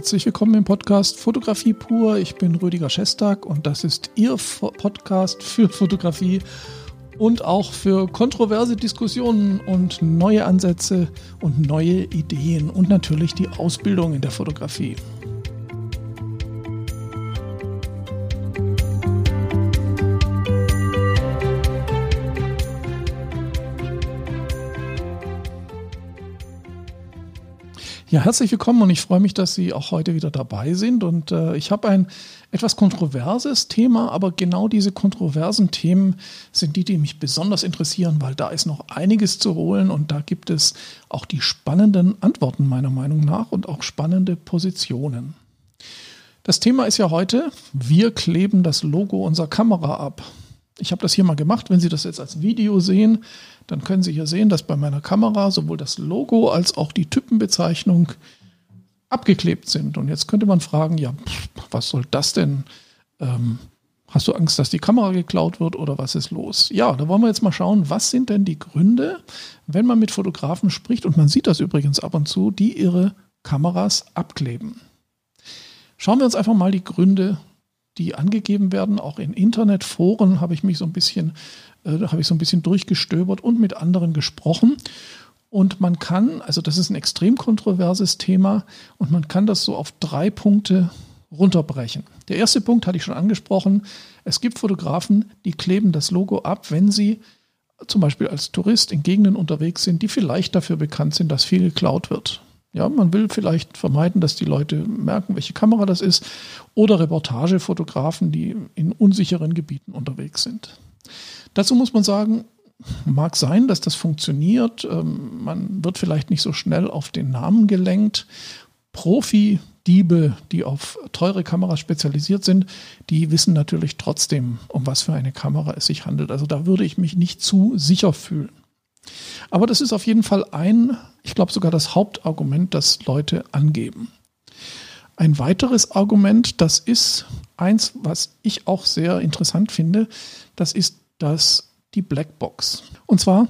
Herzlich willkommen im Podcast Fotografie pur. Ich bin Rüdiger Schestag und das ist Ihr Podcast für Fotografie und auch für kontroverse Diskussionen und neue Ansätze und neue Ideen und natürlich die Ausbildung in der Fotografie. Ja, herzlich willkommen und ich freue mich, dass Sie auch heute wieder dabei sind. Und äh, ich habe ein etwas kontroverses Thema, aber genau diese kontroversen Themen sind die, die mich besonders interessieren, weil da ist noch einiges zu holen und da gibt es auch die spannenden Antworten meiner Meinung nach und auch spannende Positionen. Das Thema ist ja heute, wir kleben das Logo unserer Kamera ab. Ich habe das hier mal gemacht. Wenn Sie das jetzt als Video sehen, dann können Sie hier sehen, dass bei meiner Kamera sowohl das Logo als auch die Typenbezeichnung abgeklebt sind. Und jetzt könnte man fragen, ja, was soll das denn? Ähm, hast du Angst, dass die Kamera geklaut wird oder was ist los? Ja, da wollen wir jetzt mal schauen, was sind denn die Gründe, wenn man mit Fotografen spricht, und man sieht das übrigens ab und zu, die ihre Kameras abkleben. Schauen wir uns einfach mal die Gründe, die angegeben werden. Auch in Internetforen habe ich mich so ein bisschen äh, habe ich so ein bisschen durchgestöbert und mit anderen gesprochen. Und man kann, also das ist ein extrem kontroverses Thema und man kann das so auf drei Punkte runterbrechen. Der erste Punkt hatte ich schon angesprochen. Es gibt Fotografen, die kleben das Logo ab, wenn sie zum Beispiel als Tourist in Gegenden unterwegs sind, die vielleicht dafür bekannt sind, dass viel geklaut wird. Ja, man will vielleicht vermeiden, dass die Leute merken, welche Kamera das ist. Oder Reportagefotografen, die in unsicheren Gebieten unterwegs sind. Dazu muss man sagen, mag sein, dass das funktioniert. Ähm, man wird vielleicht nicht so schnell auf den Namen gelenkt. Profi-Diebe, die auf teure Kameras spezialisiert sind, die wissen natürlich trotzdem, um was für eine Kamera es sich handelt. Also da würde ich mich nicht zu sicher fühlen. Aber das ist auf jeden Fall ein, ich glaube sogar das Hauptargument, das Leute angeben. Ein weiteres Argument, das ist eins, was ich auch sehr interessant finde, das ist dass die Blackbox. Und zwar,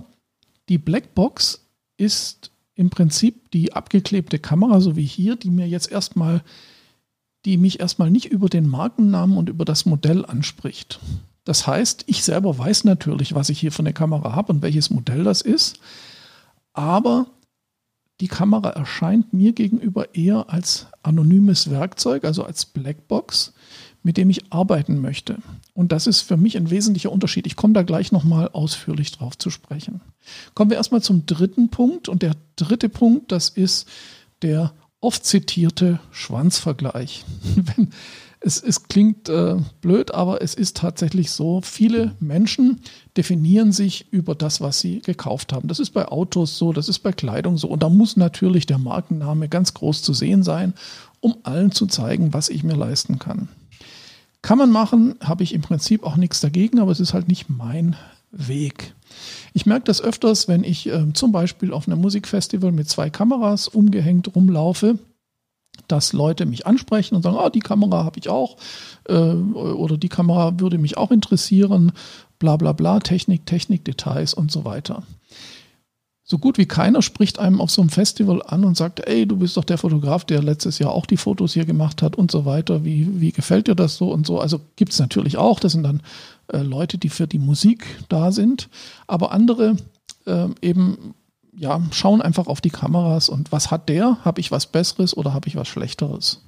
die Blackbox ist im Prinzip die abgeklebte Kamera, so wie hier, die mir jetzt erstmal, die mich erstmal nicht über den Markennamen und über das Modell anspricht. Das heißt, ich selber weiß natürlich, was ich hier für eine Kamera habe und welches Modell das ist, aber die Kamera erscheint mir gegenüber eher als anonymes Werkzeug, also als Blackbox, mit dem ich arbeiten möchte. Und das ist für mich ein wesentlicher Unterschied. Ich komme da gleich nochmal ausführlich drauf zu sprechen. Kommen wir erstmal zum dritten Punkt. Und der dritte Punkt, das ist der oft zitierte Schwanzvergleich. es, es klingt äh, blöd, aber es ist tatsächlich so. Viele Menschen definieren sich über das, was sie gekauft haben. Das ist bei Autos so, das ist bei Kleidung so. Und da muss natürlich der Markenname ganz groß zu sehen sein, um allen zu zeigen, was ich mir leisten kann. Kann man machen, habe ich im Prinzip auch nichts dagegen, aber es ist halt nicht mein Weg. Ich merke das öfters, wenn ich äh, zum Beispiel auf einem Musikfestival mit zwei Kameras umgehängt rumlaufe, dass Leute mich ansprechen und sagen, ah, die Kamera habe ich auch äh, oder die Kamera würde mich auch interessieren, bla bla bla, Technik, Technik, Details und so weiter so gut wie keiner spricht einem auf so einem Festival an und sagt, ey, du bist doch der Fotograf, der letztes Jahr auch die Fotos hier gemacht hat und so weiter. Wie, wie gefällt dir das so und so? Also gibt es natürlich auch. Das sind dann äh, Leute, die für die Musik da sind. Aber andere äh, eben ja, schauen einfach auf die Kameras und was hat der? Habe ich was Besseres oder habe ich was Schlechteres?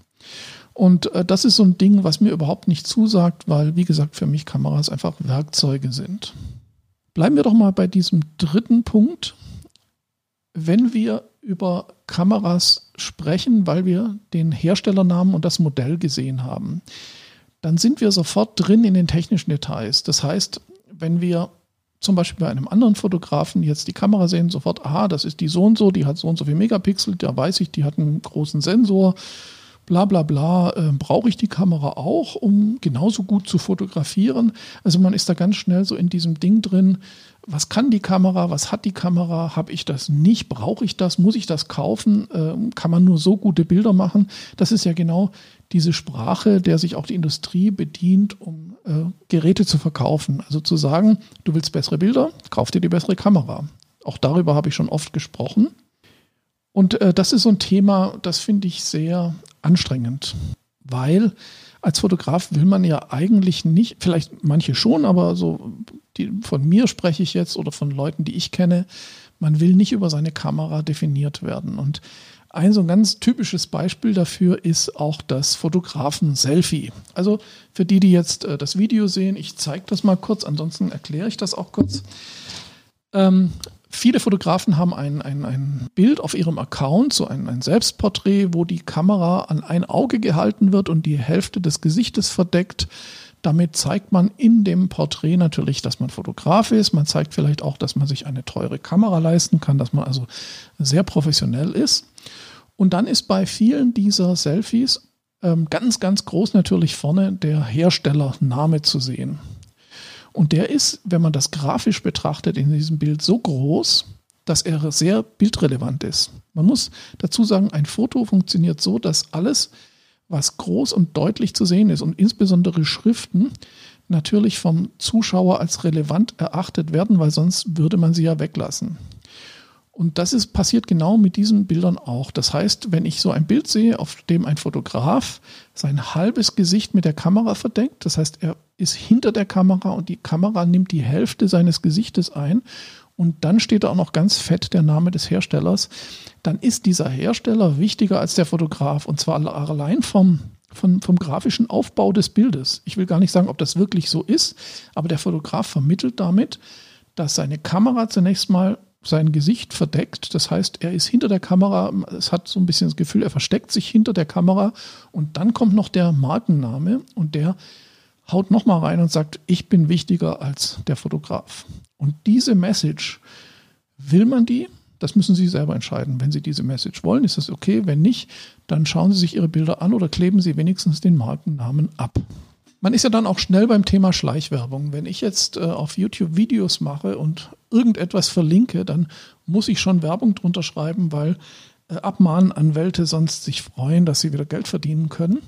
Und äh, das ist so ein Ding, was mir überhaupt nicht zusagt, weil, wie gesagt, für mich Kameras einfach Werkzeuge sind. Bleiben wir doch mal bei diesem dritten Punkt, wenn wir über Kameras sprechen, weil wir den Herstellernamen und das Modell gesehen haben, dann sind wir sofort drin in den technischen Details. Das heißt, wenn wir zum Beispiel bei einem anderen Fotografen jetzt die Kamera sehen, sofort, aha, das ist die so und so, die hat so und so viel Megapixel, da weiß ich, die hat einen großen Sensor, bla bla bla, äh, brauche ich die Kamera auch, um genauso gut zu fotografieren. Also man ist da ganz schnell so in diesem Ding drin, was kann die Kamera, was hat die Kamera, habe ich das nicht, brauche ich das, muss ich das kaufen, äh, kann man nur so gute Bilder machen. Das ist ja genau diese Sprache, der sich auch die Industrie bedient, um äh, Geräte zu verkaufen. Also zu sagen, du willst bessere Bilder, kauf dir die bessere Kamera. Auch darüber habe ich schon oft gesprochen. Und äh, das ist so ein Thema, das finde ich sehr anstrengend, weil als Fotograf will man ja eigentlich nicht, vielleicht manche schon, aber so die, von mir spreche ich jetzt oder von Leuten, die ich kenne, man will nicht über seine Kamera definiert werden. Und ein so ein ganz typisches Beispiel dafür ist auch das Fotografen-Selfie. Also für die, die jetzt äh, das Video sehen, ich zeige das mal kurz, ansonsten erkläre ich das auch kurz. Ähm, viele Fotografen haben ein, ein, ein Bild auf ihrem Account, so ein, ein Selbstporträt, wo die Kamera an ein Auge gehalten wird und die Hälfte des Gesichtes verdeckt. Damit zeigt man in dem Porträt natürlich, dass man Fotograf ist. Man zeigt vielleicht auch, dass man sich eine teure Kamera leisten kann, dass man also sehr professionell ist. Und dann ist bei vielen dieser Selfies ähm, ganz, ganz groß natürlich vorne der Herstellername zu sehen. Und der ist, wenn man das grafisch betrachtet, in diesem Bild so groß, dass er sehr bildrelevant ist. Man muss dazu sagen, ein Foto funktioniert so, dass alles, was groß und deutlich zu sehen ist und insbesondere Schriften, natürlich vom Zuschauer als relevant erachtet werden, weil sonst würde man sie ja weglassen. Und das ist passiert genau mit diesen Bildern auch. Das heißt, wenn ich so ein Bild sehe, auf dem ein Fotograf sein halbes Gesicht mit der Kamera verdeckt, das heißt, er ist hinter der Kamera und die Kamera nimmt die Hälfte seines Gesichtes ein und dann steht da auch noch ganz fett der Name des Herstellers, dann ist dieser Hersteller wichtiger als der Fotograf und zwar allein vom vom, vom grafischen Aufbau des Bildes. Ich will gar nicht sagen, ob das wirklich so ist, aber der Fotograf vermittelt damit, dass seine Kamera zunächst mal sein Gesicht verdeckt. Das heißt, er ist hinter der Kamera, es hat so ein bisschen das Gefühl, er versteckt sich hinter der Kamera und dann kommt noch der Markenname und der haut nochmal rein und sagt, ich bin wichtiger als der Fotograf. Und diese Message, will man die? Das müssen Sie selber entscheiden. Wenn Sie diese Message wollen, ist das okay. Wenn nicht, dann schauen Sie sich Ihre Bilder an oder kleben Sie wenigstens den Markennamen ab. Man ist ja dann auch schnell beim Thema Schleichwerbung. Wenn ich jetzt äh, auf YouTube Videos mache und irgendetwas verlinke, dann muss ich schon Werbung drunter schreiben, weil äh, Abmahnanwälte sonst sich freuen, dass sie wieder Geld verdienen können.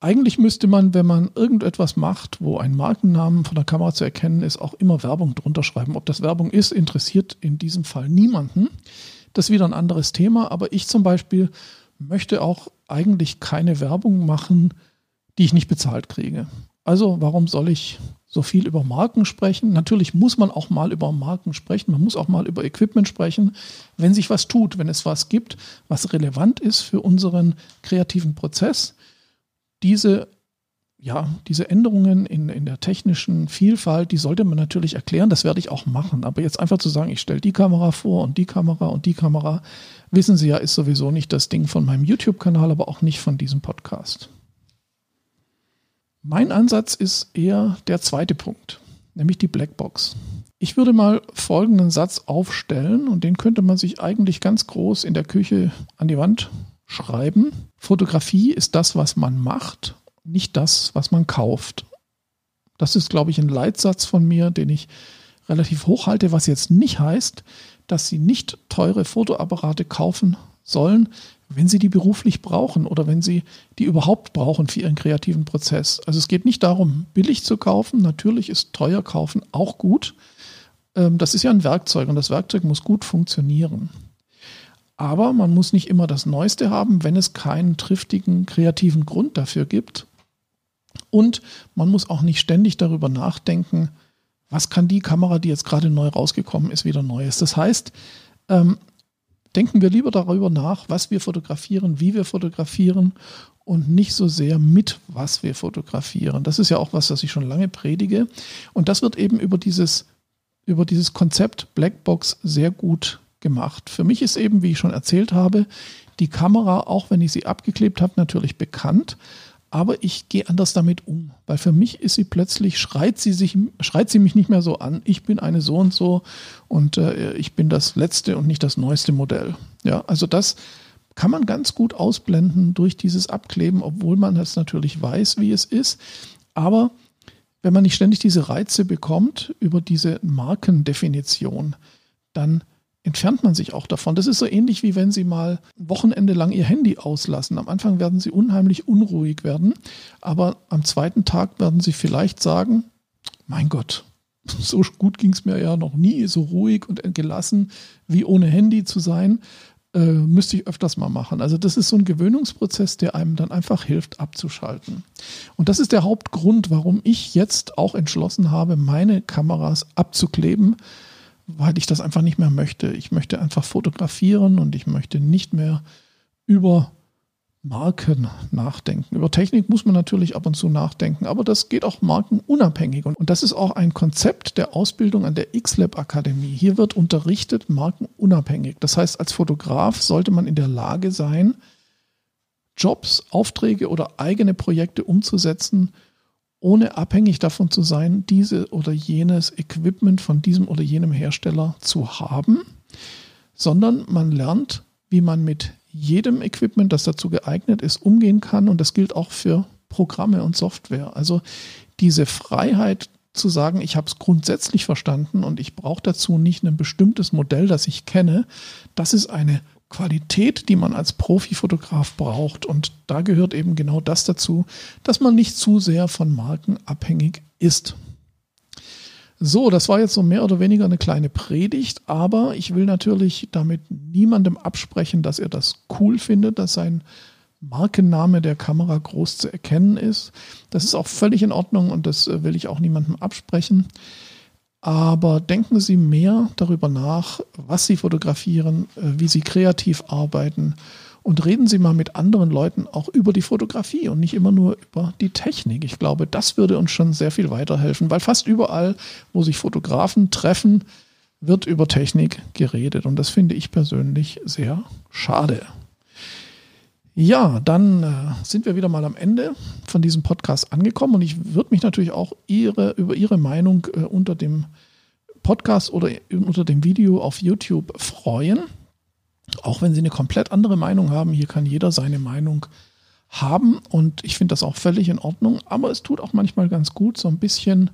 Eigentlich müsste man, wenn man irgendetwas macht, wo ein Markennamen von der Kamera zu erkennen ist, auch immer Werbung drunter schreiben. Ob das Werbung ist, interessiert in diesem Fall niemanden. Das ist wieder ein anderes Thema, aber ich zum Beispiel möchte auch eigentlich keine Werbung machen, die ich nicht bezahlt kriege. Also warum soll ich so viel über Marken sprechen? Natürlich muss man auch mal über Marken sprechen, man muss auch mal über Equipment sprechen, wenn sich was tut, wenn es was gibt, was relevant ist für unseren kreativen Prozess. Diese ja, diese Änderungen in, in der technischen Vielfalt, die sollte man natürlich erklären, das werde ich auch machen. Aber jetzt einfach zu sagen, ich stelle die Kamera vor und die Kamera und die Kamera, wissen Sie ja, ist sowieso nicht das Ding von meinem YouTube-Kanal, aber auch nicht von diesem Podcast. Mein Ansatz ist eher der zweite Punkt, nämlich die Blackbox. Ich würde mal folgenden Satz aufstellen und den könnte man sich eigentlich ganz groß in der Küche an die Wand schreiben. Fotografie ist das, was man macht, nicht das, was man kauft. Das ist, glaube ich, ein Leitsatz von mir, den ich relativ hoch halte, was jetzt nicht heißt, dass Sie nicht teure Fotoapparate kaufen sollen, wenn Sie die beruflich brauchen oder wenn Sie die überhaupt brauchen für Ihren kreativen Prozess. Also es geht nicht darum, billig zu kaufen. Natürlich ist teuer kaufen auch gut. Ähm, das ist ja ein Werkzeug und das Werkzeug muss gut funktionieren. Aber man muss nicht immer das Neueste haben, wenn es keinen triftigen kreativen Grund dafür gibt. Und man muss auch nicht ständig darüber nachdenken, was kann die Kamera, die jetzt gerade neu rausgekommen ist, wieder Neues. Das heißt, ähm, denken wir lieber darüber nach, was wir fotografieren, wie wir fotografieren und nicht so sehr mit, was wir fotografieren. Das ist ja auch was, das ich schon lange predige. Und das wird eben über dieses, über dieses Konzept Blackbox sehr gut gemacht. Für mich ist eben, wie ich schon erzählt habe, die Kamera, auch wenn ich sie abgeklebt habe, natürlich bekannt aber ich gehe anders damit um, weil für mich ist sie plötzlich, schreit sie, sich, schreit sie mich nicht mehr so an, ich bin eine so und so und äh, ich bin das letzte und nicht das neueste Modell. Ja, also das kann man ganz gut ausblenden durch dieses Abkleben, obwohl man das natürlich weiß, wie es ist. Aber wenn man nicht ständig diese Reize bekommt über diese Markendefinition, dann entfernt man sich auch davon. Das ist so ähnlich wie wenn Sie mal ein Wochenende lang Ihr Handy auslassen. Am Anfang werden Sie unheimlich unruhig werden, aber am zweiten Tag werden Sie vielleicht sagen, mein Gott, so gut ging es mir ja noch nie, so ruhig und gelassen wie ohne Handy zu sein. äh, müsste ich öfters mal machen. Also das ist so ein Gewöhnungsprozess, der einem dann einfach hilft, abzuschalten. Und das ist der Hauptgrund, warum ich jetzt auch entschlossen habe, meine Kameras abzukleben, weil ich das einfach nicht mehr möchte. Ich möchte einfach fotografieren und ich möchte nicht mehr über Marken nachdenken. Über Technik muss man natürlich ab und zu nachdenken, aber das geht auch markenunabhängig. Und das ist auch ein Konzept der Ausbildung an der XLab Akademie. Hier wird unterrichtet markenunabhängig. Das heißt, als Fotograf sollte man in der Lage sein, Jobs, Aufträge oder eigene Projekte umzusetzen, ohne abhängig davon zu sein, diese oder jenes Equipment von diesem oder jenem Hersteller zu haben, sondern man lernt, wie man mit jedem Equipment, das dazu geeignet ist, umgehen kann. Und das gilt auch für Programme und Software. Also diese Freiheit zu sagen, ich habe es grundsätzlich verstanden und ich brauche dazu nicht ein bestimmtes Modell, das ich kenne, das ist eine Qualität, die man als Profifotograf braucht. Und da gehört eben genau das dazu, dass man nicht zu sehr von Marken abhängig ist. So, das war jetzt so mehr oder weniger eine kleine Predigt, aber ich will natürlich damit niemandem absprechen, dass er das cool findet, dass sein Markenname der Kamera groß zu erkennen ist. Das ist auch völlig in Ordnung und das äh, will ich auch niemandem absprechen. Aber denken Sie mehr darüber nach, was Sie fotografieren, äh, wie Sie kreativ arbeiten und reden Sie mal mit anderen Leuten auch über die Fotografie und nicht immer nur über die Technik. Ich glaube, das würde uns schon sehr viel weiterhelfen, weil fast überall, wo sich Fotografen treffen, wird über Technik geredet. Und das finde ich persönlich sehr schade. Ja, dann äh, sind wir wieder mal am Ende von diesem Podcast angekommen und ich würde mich natürlich auch ihre, über Ihre Meinung äh, unter dem Podcast oder unter dem Video auf YouTube freuen. Auch wenn Sie eine komplett andere Meinung haben, hier kann jeder seine Meinung haben und ich finde das auch völlig in Ordnung, aber es tut auch manchmal ganz gut, so ein bisschen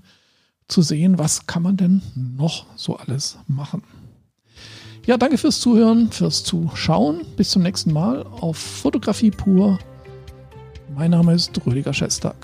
zu sehen, was kann man denn noch so alles machen. Ja, danke fürs Zuhören, fürs Zuschauen. Bis zum nächsten Mal auf Fotografie pur. Mein Name ist Rüdiger Schestag.